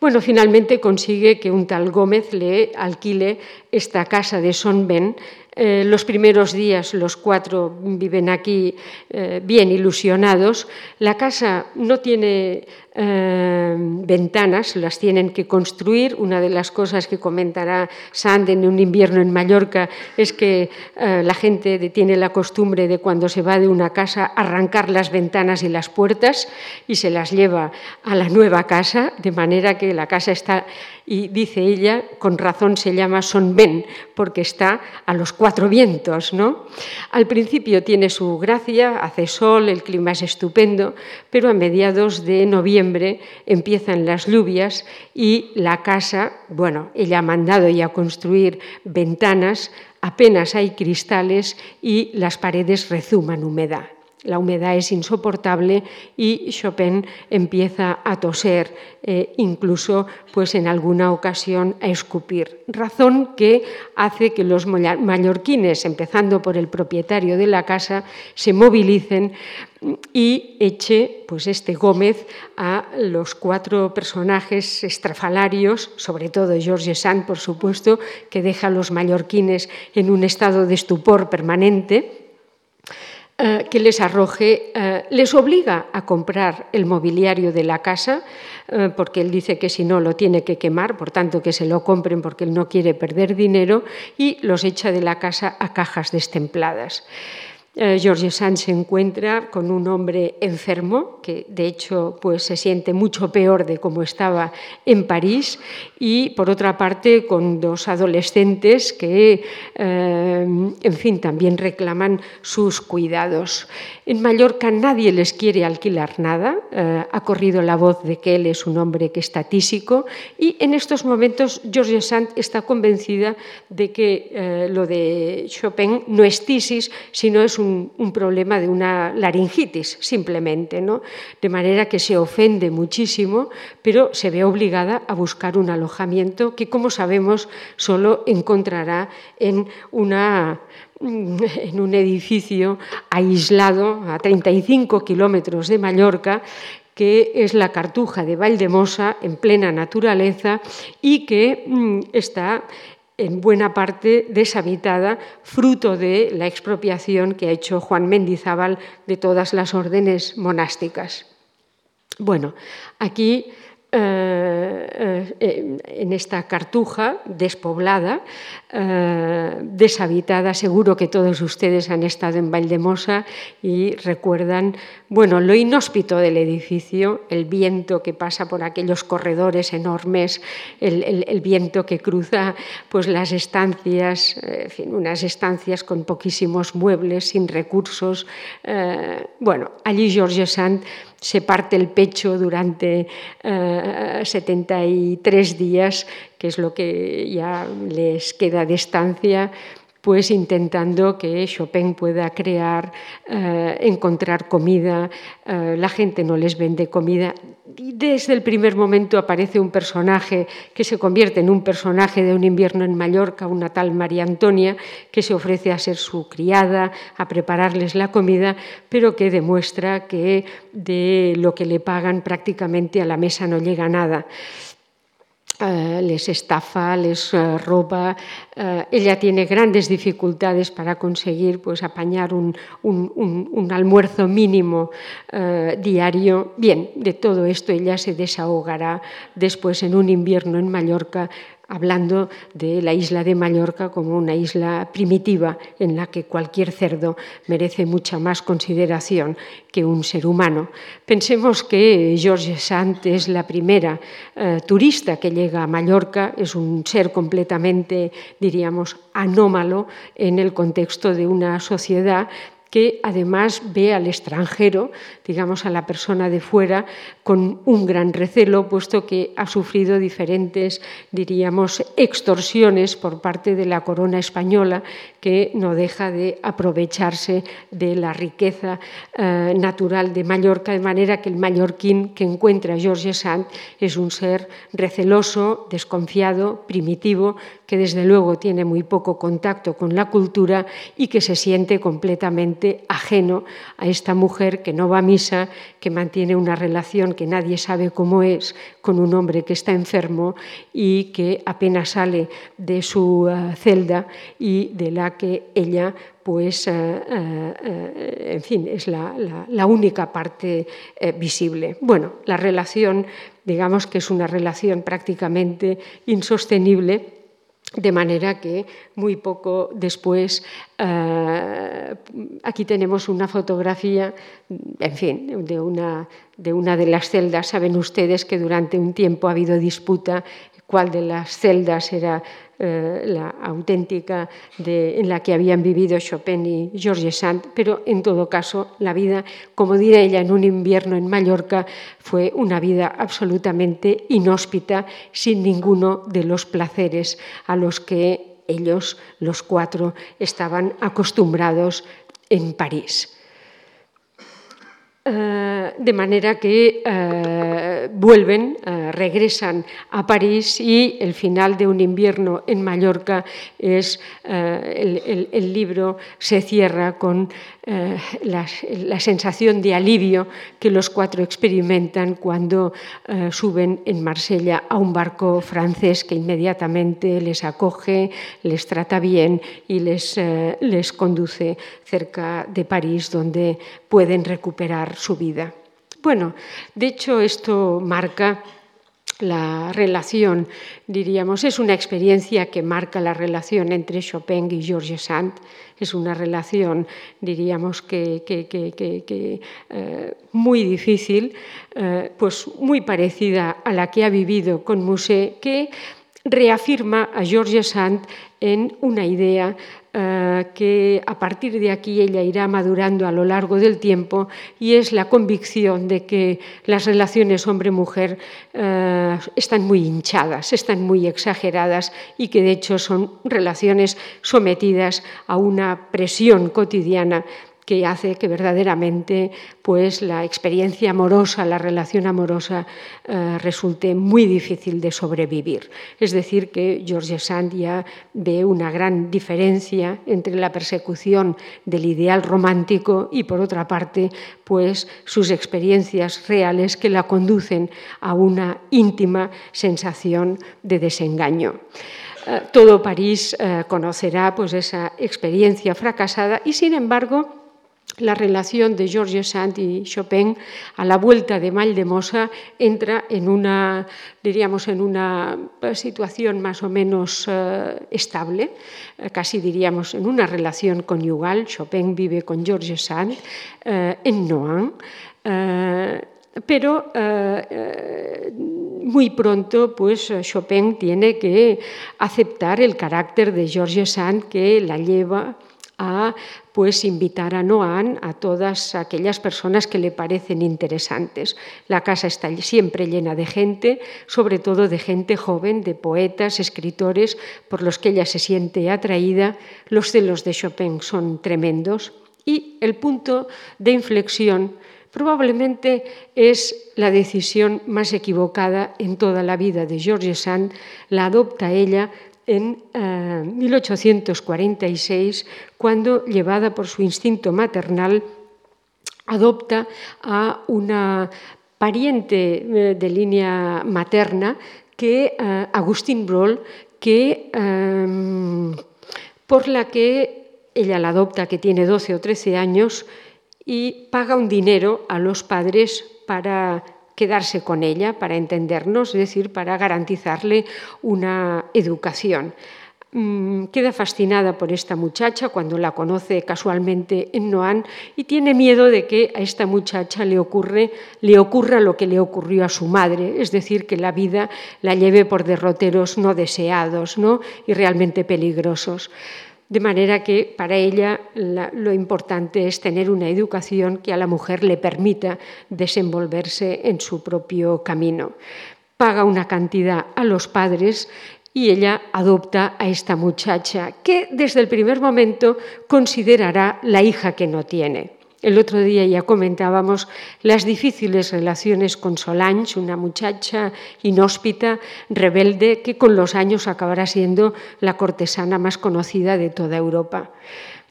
Bueno, finalmente consigue que un tal Gómez le alquile esta casa de Son Ben Eh, los primeros días los cuatro viven aquí eh, bien ilusionados. La casa no tiene eh, ventanas, las tienen que construir. Una de las cosas que comentará Sand en un invierno en Mallorca es que la gente tiene la costumbre de cuando se va de una casa arrancar las ventanas y las puertas y se las lleva a la nueva casa, de manera que la casa está y dice ella, con razón se llama Son Ben, porque está a los cuatro vientos. ¿no? Al principio tiene su gracia, hace sol, el clima es estupendo, pero a mediados de noviembre empiezan las lluvias y la casa, bueno, ella ha mandado ya construir ventanas, apenas hay cristales y las paredes rezuman humedad. La humedad es insoportable y Chopin empieza a toser, eh, incluso pues en alguna ocasión a escupir, razón que hace que los mallorquines, empezando por el propietario de la casa, se movilicen y eche pues este Gómez a los cuatro personajes estrafalarios, sobre todo George Sand, por supuesto, que deja a los mallorquines en un estado de estupor permanente eh, que les arroje, eh, les obliga a comprar el mobiliario de la casa, eh, porque él dice que si no lo tiene que quemar, por tanto que se lo compren porque él no quiere perder dinero, y los echa de la casa a cajas destempladas. Eh, George Sand se encuentra con un hombre enfermo, que de hecho pues, se siente mucho peor de cómo estaba en París, y por otra parte con dos adolescentes que, eh, en fin, también reclaman sus cuidados. En Mallorca nadie les quiere alquilar nada, eh, ha corrido la voz de que él es un hombre que está tísico, y en estos momentos George Sand está convencida de que lo de Chopin no es tisis, sino es un un, problema de una laringitis, simplemente, ¿no? De manera que se ofende muchísimo, pero se ve obligada a buscar un alojamiento que, como sabemos, solo encontrará en una en un edificio aislado a 35 kilómetros de Mallorca, que es la Cartuja de Valdemosa, en plena naturaleza, y que mm, está en buena parte deshabitada, fruto de la expropiación que ha hecho Juan Mendizábal de todas las órdenes monásticas. Bueno, aquí eh, eh, en esta cartuja despoblada, eh, deshabitada. Seguro que todos ustedes han estado en Valdemosa y recuerdan, bueno, lo inhóspito del edificio, el viento que pasa por aquellos corredores enormes, el, viento que cruza pues, las estancias, unas estancias con poquísimos muebles, sin recursos. bueno, allí George Sand se parte el pecho durante 73 eh, días, que es lo que ya les queda de estancia pues intentando que Chopin pueda crear, eh, encontrar comida, eh, la gente no les vende comida. Y desde el primer momento aparece un personaje que se convierte en un personaje de un invierno en Mallorca, una tal María Antonia, que se ofrece a ser su criada, a prepararles la comida, pero que demuestra que de lo que le pagan prácticamente a la mesa no llega nada. Eh, les estafa, les uh, roba. Uh, ella tiene grandes dificultades para conseguir pues, apañar un, almuerzo mínimo diario. Bien, de todo esto ella se desahogará después en un invierno en Mallorca hablando de la isla de Mallorca como una isla primitiva en la que cualquier cerdo merece mucha más consideración que un ser humano. Pensemos que George Sand es la primera eh, turista que llega a Mallorca, es un ser completamente, diríamos, anómalo en el contexto de una sociedad que además ve al extranjero, digamos a la persona de fuera, con un gran recelo, puesto que ha sufrido diferentes, diríamos, extorsiones por parte de la corona española, que no deja de aprovecharse de la riqueza eh, natural de Mallorca, de manera que el mallorquín que encuentra George Sand es un ser receloso, desconfiado, primitivo, que desde luego tiene muy poco contacto con la cultura y que se siente completamente ajeno a esta mujer que no va a misa, que mantiene una relación que nadie sabe cómo es con un hombre que está enfermo y que apenas sale de su eh, celda y de la que ella pues, eh, eh, en fin, es la, la única parte visible. Bueno, la relación, digamos que es una relación prácticamente insostenible de manera que muy poco después, eh, aquí tenemos una fotografía, en fin, de una, de de las celdas. Saben ustedes que durante un tiempo ha habido disputa cuál de las celdas era eh, la auténtica en la que habían vivido Chopin y Georges Sand, pero en todo caso la vida, como dirá ella, en un invierno en Mallorca fue una vida absolutamente inhóspita, sin ninguno de los placeres a los que ellos, los cuatro, estaban acostumbrados en París. Eh, de manera que eh, vuelven, eh, regresan a París y el final de un invierno en Mallorca es el, libro se cierra con la, sensación de alivio que los cuatro experimentan cuando suben en Marsella a un barco francés que inmediatamente les acoge, les trata bien y les, les conduce cerca de París donde pueden recuperar su vida. Bueno, de hecho esto marca la relación, diríamos, es una experiencia que marca la relación entre Chopin y Georges Sand. Es una relación, diríamos, que, eh, muy difícil, eh, pues muy parecida a la que ha vivido con Musset, que reafirma a Georges Sand en una idea eh, que a partir de aquí ella irá madurando a lo largo del tiempo y es la convicción de que las relaciones hombre-mujer eh, están muy hinchadas, están muy exageradas y que de hecho son relaciones sometidas a una presión cotidiana que hace que verdaderamente pues, la experiencia amorosa, la relación amorosa, eh, resulte muy difícil de sobrevivir. Es decir, que George Sand ya ve una gran diferencia entre la persecución del ideal romántico y, por otra parte, pues, sus experiencias reales que la conducen a una íntima sensación de desengaño eh, todo París eh, conocerá pues, esa experiencia fracasada y, sin embargo, la relación de Georges Sand y Chopin a la vuelta de Maldemosa entra en una, diríamos, en una situación más o menos eh, estable, eh, casi diríamos en una relación conyugal. Chopin vive con Georges Sand eh, en Nohant. pero muy pronto pues Chopin tiene que aceptar el carácter de Georges Sand que la lleva a pues invitar a Noan a todas aquellas personas que le parecen interesantes. La casa está siempre llena de gente, sobre todo de gente joven, de poetas, escritores, por los que ella se siente atraída. Los celos de Chopin son tremendos y el punto de inflexión probablemente es la decisión más equivocada en toda la vida de George Sand. La adopta ella en 1846, eh, cuando, llevada por su instinto maternal, adopta a una pariente eh, de línea materna, que eh, Agustín Broll, que, por la que ella la adopta, que tiene 12 o 13 años, y paga un dinero a los padres para quedarse con ella, para entendernos, es decir, para garantizarle una educación. Mm, queda fascinada por esta muchacha cuando la conoce casualmente en Noan y tiene miedo de que a esta muchacha le, ocurre, le ocurra lo que le ocurrió a su madre, es decir, que la vida la lleve por derroteros no deseados ¿no? y realmente peligrosos. De manera que para ella lo importante es tener una educación que a la mujer le permita desenvolverse en su propio camino. Paga una cantidad a los padres y ella adopta a esta muchacha que desde el primer momento considerará la hija que no tiene. El otro día ya comentábamos las difíciles relaciones con Solange, una muchacha inhóspita, rebelde, que con los años acabará siendo la cortesana más conocida de toda Europa.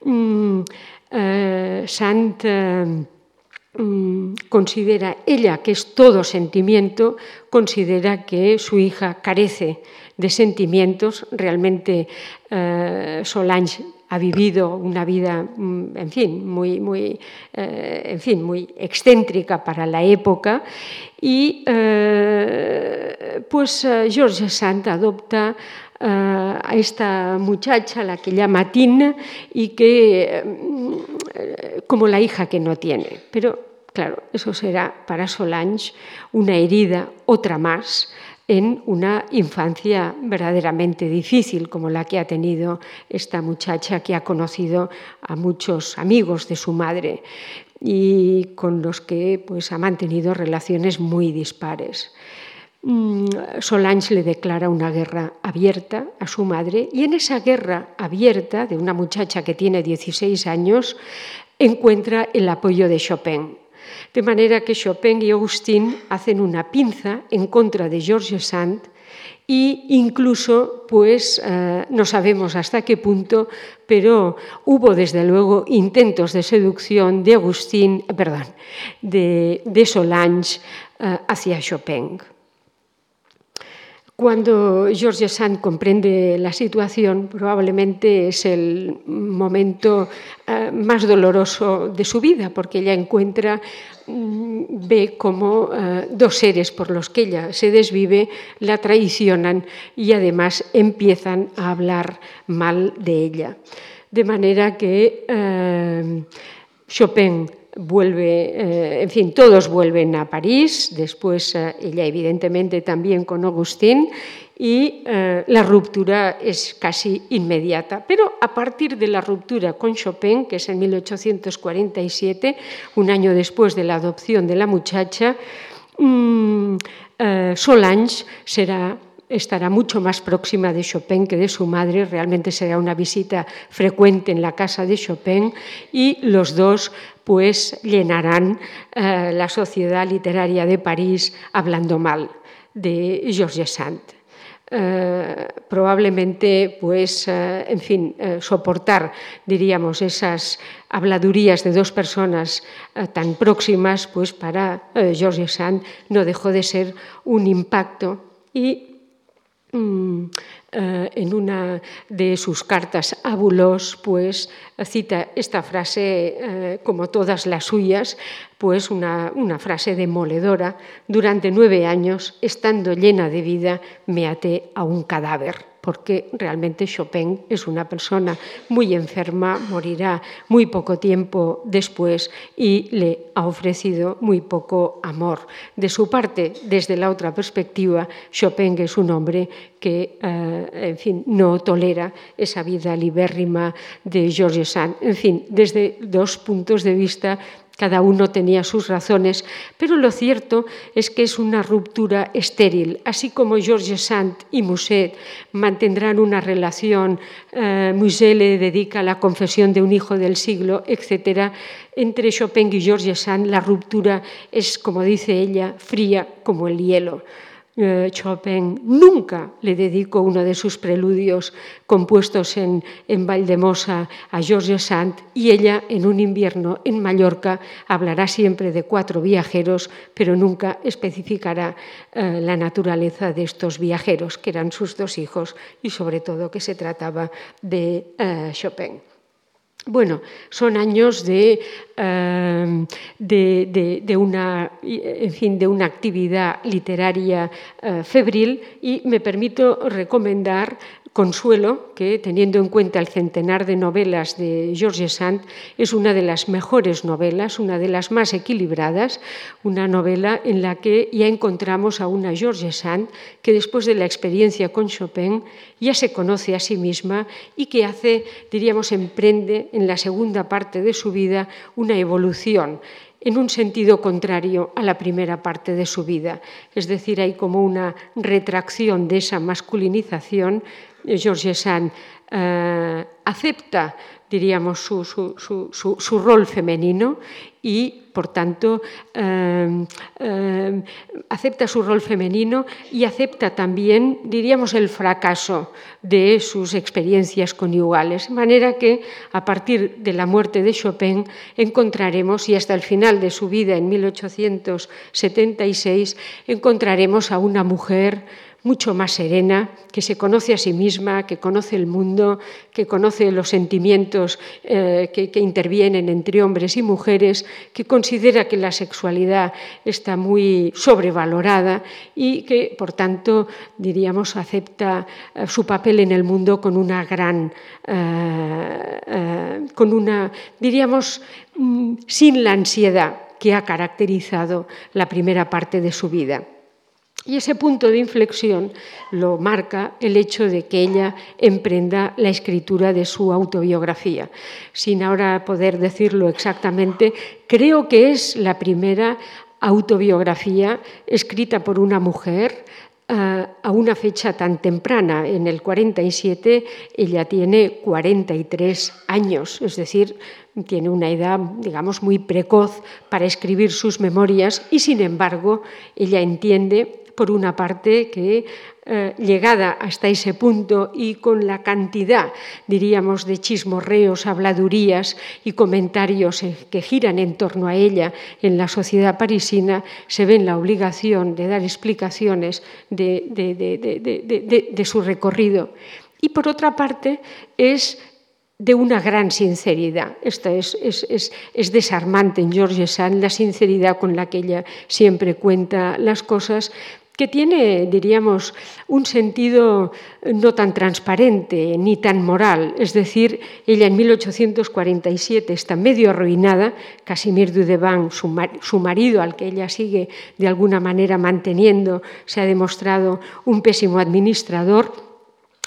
Mm, eh, eh, mm, considera, ella que es todo sentimiento, considera que su hija carece de sentimientos. Realmente eh, Solange ha vivido una vida, mm, en fin, muy, muy, eh, en fin, muy excéntrica para la época y eh, pues George Sand adopta a esta muchacha, la que llama Tin, y que mm, como la hija que no tiene. Pero claro, eso será para Solange una herida, otra más, en una infancia verdaderamente difícil como la que ha tenido esta muchacha que ha conocido a muchos amigos de su madre y con los que pues, ha mantenido relaciones muy dispares. Mm, Solange le declara una guerra abierta a su madre y en esa guerra abierta de una muchacha que tiene 16 años encuentra el apoyo de Chopin. De manera que Chopin y Agustín hacen una pinza en contra de Georges Sand y incluso, pues, eh, no sabemos hasta qué punto, pero hubo desde luego intentos de seducción de Agustín, perdón, de, de Solange eh, hacia Chopin. Cuando George Sand comprende la situación, probablemente es el momento eh, más doloroso de su vida, porque ella encuentra, mm, ve cómo eh, dos seres por los que ella se desvive la traicionan y además empiezan a hablar mal de ella. De manera que eh, Chopin vuelve, eh, en fin, todos vuelven a París, después eh, ella evidentemente también con Agustín, y eh, la ruptura es casi inmediata. Pero a partir de la ruptura con Chopin, que es en 1847, un año después de la adopción de la muchacha, mm, Solange será estará mucho más próxima de Chopin que de su madre, realmente será una visita frecuente en la casa de Chopin y los dos pues llenarán eh, la sociedad literaria de París hablando mal de Georges Sand. Eh, probablemente, pues, eh, en fin, soportar, diríamos, esas habladurías de dos personas tan próximas, pues para Georges Sand no dejó de ser un impacto y Mm, eh, en una de sus cartas a Bulos, pues cita esta frase, eh, como todas las suyas, pues una, una, frase demoledora. Durante nueve años, estando llena de vida, me até a un cadáver porque realmente Chopin es una persona muy enferma, morirá muy poco tiempo después y le ha ofrecido muy poco amor. De su parte, desde la otra perspectiva, Chopin es un hombre que, eh, en fin, no tolera esa vida libérrima de Georges Sand. En fin, desde dos puntos de vista cada uno tenía sus razones, pero lo cierto es que es una ruptura estéril. Así como Georges Sand y Musset mantendrán una relación, eh, Musset le dedica la confesión de un hijo del siglo, etc. Entre Chopin y Georges Sand la ruptura es, como dice ella, fría como el hielo. Eh, Chopin nunca le dedicó uno de sus preludios compuestos en, en Valdemosa a Georges Sand y ella en un invierno en Mallorca hablará siempre de cuatro viajeros, pero nunca especificará eh, la naturaleza de estos viajeros, que eran sus dos hijos y sobre todo que se trataba de eh, Chopin. Bueno, son años de, eh, de, una, en fin, de una actividad literaria eh, febril y me permito recomendar Consuelo, que teniendo en cuenta el centenar de novelas de Georges Sand, es una de las mejores novelas, una de las más equilibradas, una novela en la que ya encontramos a una Georges Sand que después de la experiencia con Chopin ya se conoce a sí misma y que hace, diríamos, emprende en la segunda parte de su vida una evolución en un sentido contrario a la primera parte de su vida. Es decir, hay como una retracción de esa masculinización. Georges Sand eh, acepta diríamos, su, su, su, su, rol femenino y, por tanto, eh, eh, acepta su rol femenino y acepta también, diríamos, el fracaso de sus experiencias conyugales. De manera que, a partir de la muerte de Chopin, encontraremos, y hasta el final de su vida, en 1876, encontraremos a una mujer mucho más serena, que se conoce a sí misma, que conoce el mundo, que conoce los sentimientos eh, que, intervienen entre hombres y mujeres, que considera que la sexualidad está muy sobrevalorada y que, por tanto, diríamos, acepta eh, su papel en el mundo con una gran, eh, con una, diríamos, mm, sin la ansiedad que ha caracterizado la primera parte de su vida. Y ese punto de inflexión lo marca el hecho de que ella emprenda la escritura de su autobiografía. Sin ahora poder decirlo exactamente, creo que es la primera autobiografía escrita por una mujer eh, a una fecha tan temprana. En el 47 ella tiene 43 años, es decir, tiene una edad, digamos, muy precoz para escribir sus memorias y, sin embargo, ella entiende por una parte, que eh, llegada hasta ese punto y con la cantidad, diríamos, de chismorreos, habladurías y comentarios que giran en torno a ella en la sociedad parisina, se ve en la obligación de dar explicaciones de, de su recorrido. Y por otra parte, es de una gran sinceridad. Esta es, es, es, es, desarmante en George Sand la sinceridad con la que ella siempre cuenta las cosas, que tiene, diríamos, un sentido no tan transparente ni tan moral. Es decir, ella en 1847 está medio arruinada, Casimir Dudevant, su, su marido al que ella sigue de alguna manera manteniendo, se ha demostrado un pésimo administrador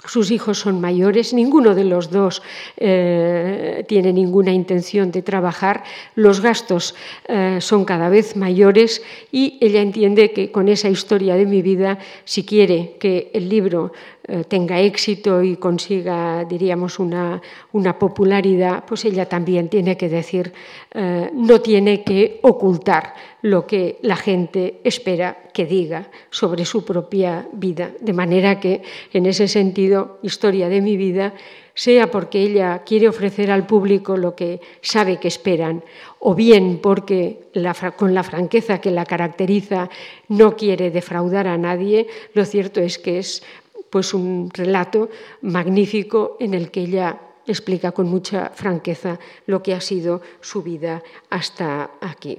sus hijos son mayores, ninguno de los dos eh, tiene ninguna intención de trabajar, los gastos eh, son cada vez mayores y ella entiende que con esa historia de mi vida, si quiere que el libro eh, tenga éxito y consiga, diríamos, una, una, popularidad, pues ella también tiene que decir, eh, no tiene que ocultar lo que la gente espera que diga sobre su propia vida. De manera que, en ese sentido, historia de mi vida, sea porque ella quiere ofrecer al público lo que sabe que esperan, o bien porque con la franqueza que la caracteriza no quiere defraudar a nadie, lo cierto es que es pues un relato magnífico en el que ella explica con mucha franqueza lo que ha sido su vida hasta aquí.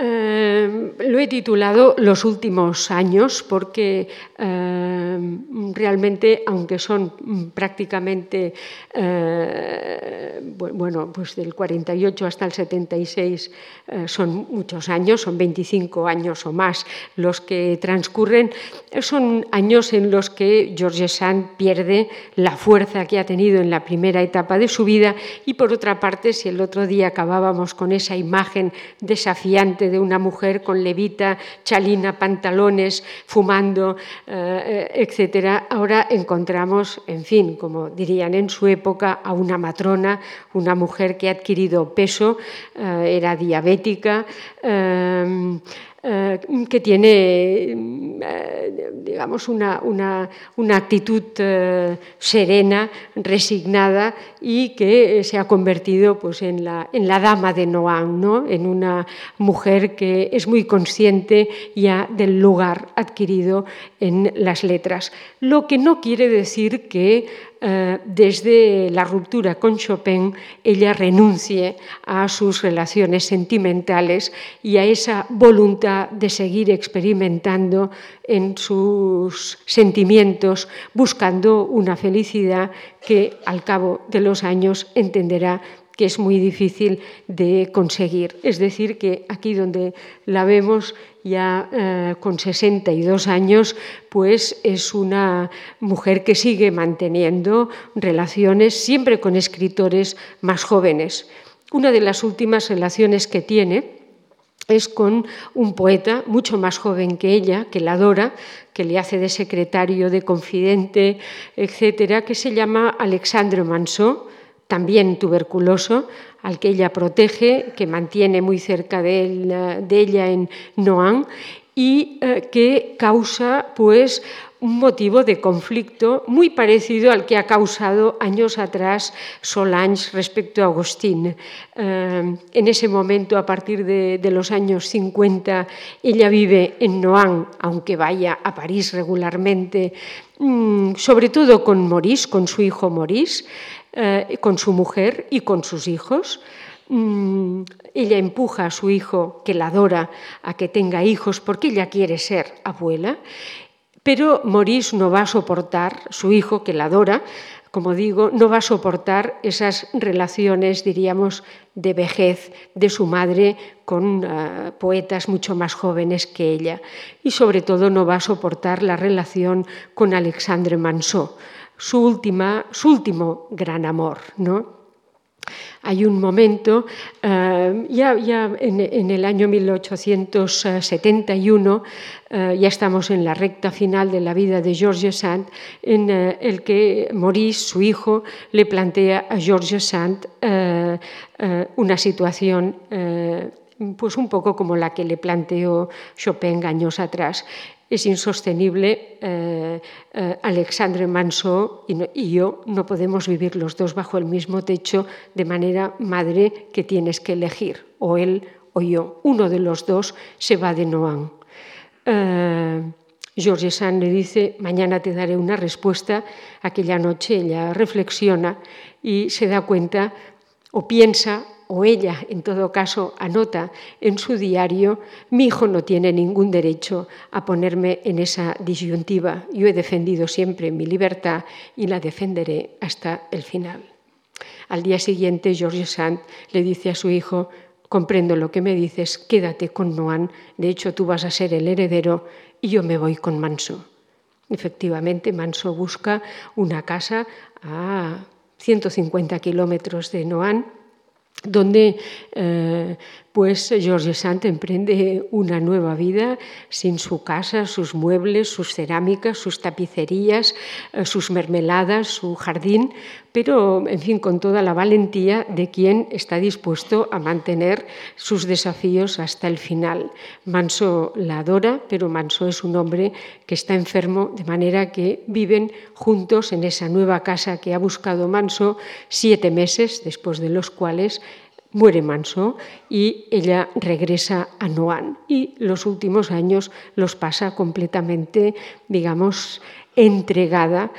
Eh, lo he titulado Los últimos años porque eh, realmente, aunque son prácticamente, eh, bueno, pues del 48 hasta el 76 son muchos años, son 25 años o más los que transcurren, son años en los que George Sand pierde la fuerza que ha tenido en la primera etapa de su vida y por otra parte, si el otro día acabábamos con esa imagen desafiante de una mujer con levita, chalina, pantalones, fumando, eh, etcétera. Ahora encontramos, en fin, como dirían en su época, a una matrona, una mujer que ha adquirido peso, eh, era diabética. Eh, eh, que tiene, eh, digamos, una, una, una actitud eh, serena, resignada y que se ha convertido pues, en, la, en la dama de Noan, ¿no? en una mujer que es muy consciente ya del lugar adquirido en las letras. Lo que no quiere decir que eh, desde la ruptura con Chopin ella renuncie a sus relaciones sentimentales y a esa voluntad de seguir experimentando en sus sentimientos, buscando una felicidad que al cabo de los años entenderá que es muy difícil de conseguir. Es decir, que aquí donde la vemos ya eh, con 62 años, pues es una mujer que sigue manteniendo relaciones siempre con escritores más jóvenes. Una de las últimas relaciones que tiene es con un poeta mucho más joven que ella, que la adora, que le hace de secretario, de confidente, etcétera, que se llama Alexandre Mansó, también tuberculoso, al que ella protege, que mantiene muy cerca de, ella en Noan y eh, que causa pues un motivo de conflicto muy parecido al que ha causado años atrás Solange respecto a Agustín. Eh, en ese momento, a partir de, los años 50, ella vive en Noan, aunque vaya a París regularmente, mm, sobre todo con Maurice, con su hijo Maurice, eh, con su mujer y con sus hijos. Mm, ella empuja a su hijo, que la adora, a que tenga hijos porque ella quiere ser abuela pero Maurice no va a soportar, su hijo, que la adora, como digo, no va a soportar esas relaciones, diríamos, de vejez de su madre con uh, poetas mucho más jóvenes que ella. Y sobre todo no va a soportar la relación con Alexandre Mansó, su, última, su último gran amor. ¿no? Hay un momento, eh, ya, en, el año 1871, eh, ya estamos en la recta final de la vida de George Sand, en eh, el que Maurice, su hijo, le plantea a George Sand una situación pues un poco como la que le planteó Chopin años atrás es insostenible. Eh, eh, Alexandre Manso y, yo no podemos vivir los dos bajo el mismo techo de manera madre que tienes que elegir, o él o yo. Uno de los dos se va de Noan. Eh, George Sand le dice, mañana te daré una respuesta. Aquella noche ella reflexiona y se da cuenta o piensa o ella, en todo caso, anota en su diario, mi hijo no tiene ningún derecho a ponerme en esa disyuntiva. Yo he defendido siempre mi libertad y la defenderé hasta el final. Al día siguiente, George Sand le dice a su hijo, comprendo lo que me dices, quédate con Noan, de hecho tú vas a ser el heredero y yo me voy con Manso. Efectivamente, Manso busca una casa a 150 kilómetros de Noan, donde eh, pues George Sand emprende una nueva vida sin su casa, sus muebles, sus cerámicas, sus tapicerías, eh, sus mermeladas, su jardín, pero en fin, con toda la valentía de quien está dispuesto a mantener sus desafíos hasta el final. Manso la adora, pero Manso es un hombre que está enfermo, de manera que viven juntos en esa nueva casa que ha buscado Manso siete meses, después de los cuales muere Manso y ella regresa a Noan y los últimos años los pasa completamente, digamos, entregada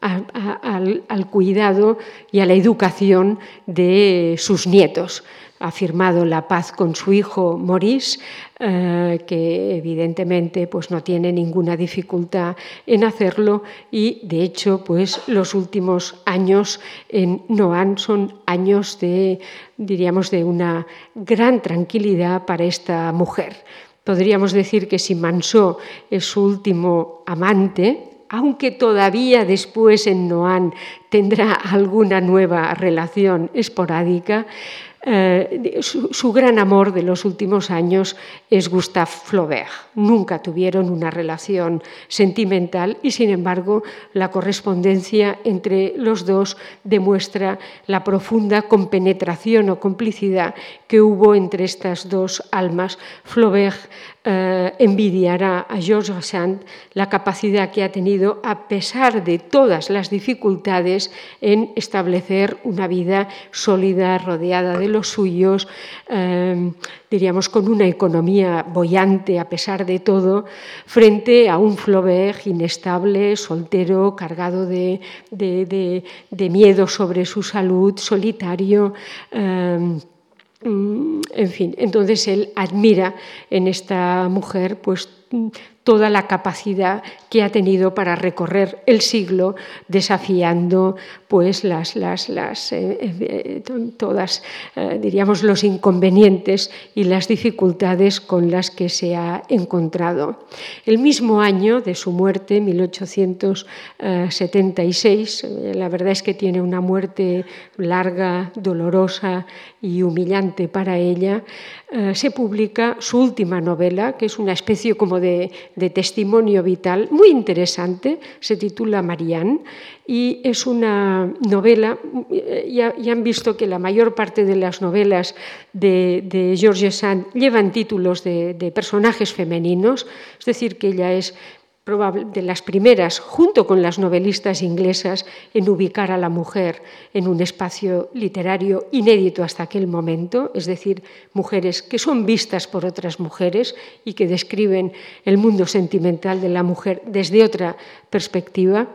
al, cuidado y a la educación de sus nietos ha firmado la paz con su hijo Maurice, eh, que evidentemente pues, no tiene ninguna dificultad en hacerlo y de hecho pues, los últimos años en Noan son años de, diríamos, de una gran tranquilidad para esta mujer. Podríamos decir que si Mansó es su último amante, aunque todavía después en Noan tendrá alguna nueva relación esporádica, eh, su, gran amor de los últimos años es Gustave Flaubert. Nunca tuvieron una relación sentimental y, sin embargo, la correspondencia entre los dos demuestra la profunda compenetración o complicidad que hubo entre estas dos almas. Flaubert eh, envidiará a Georges Sand la capacidad que ha tenido, a pesar de todas las dificultades, en establecer una vida sólida, rodeada de los suyos, eh, diríamos con una economía bollante a pesar de todo, frente a un Flaubert inestable, soltero, cargado de, miedo sobre su salud, solitario. Eh, Mm, en fin, entonces él admira en esta mujer pues toda la capacidad que ha tenido para recorrer el siglo desafiando pues las, las, las eh, eh, todas eh, diríamos los inconvenientes y las dificultades con las que se ha encontrado. El mismo año de su muerte, 1876, la verdad es que tiene una muerte larga, dolorosa y humillante para ella, se publica su última novela, que es una especie como de de testimonio vital muy interesante, se titula Marianne y es una novela, ya, han visto que la mayor parte de las novelas de, de George Sand llevan títulos de, personajes femeninos, es decir, que ella es de las primeras, junto con las novelistas inglesas, en ubicar a la mujer en un espacio literario inédito hasta aquel momento, es decir, mujeres que son vistas por otras mujeres y que describen el mundo sentimental de la mujer desde otra perspectiva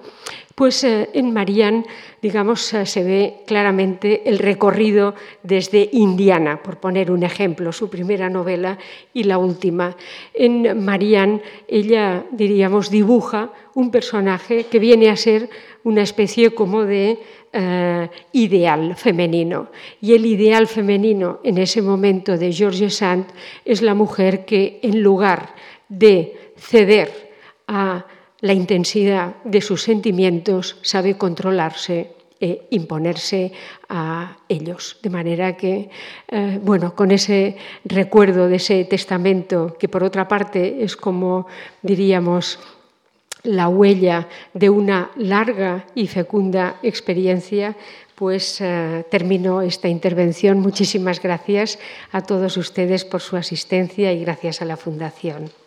pues eh, en Marianne, digamos, eh, se ve claramente el recorrido desde Indiana, por poner un ejemplo, su primera novela y la última. En Marianne, ella, diríamos, dibuja un personaje que viene a ser una especie como de eh, ideal femenino. Y el ideal femenino en ese momento de George Sand es la mujer que, en lugar de ceder a la intensidad de sus sentimientos, sabe controlarse e imponerse a ellos. De manera que, eh, bueno, con ese recuerdo de ese testamento, que por otra parte es como, diríamos, la huella de una larga y fecunda experiencia, pues eh, termino esta intervención. Muchísimas gracias a todos ustedes por su asistencia y gracias a la Fundación.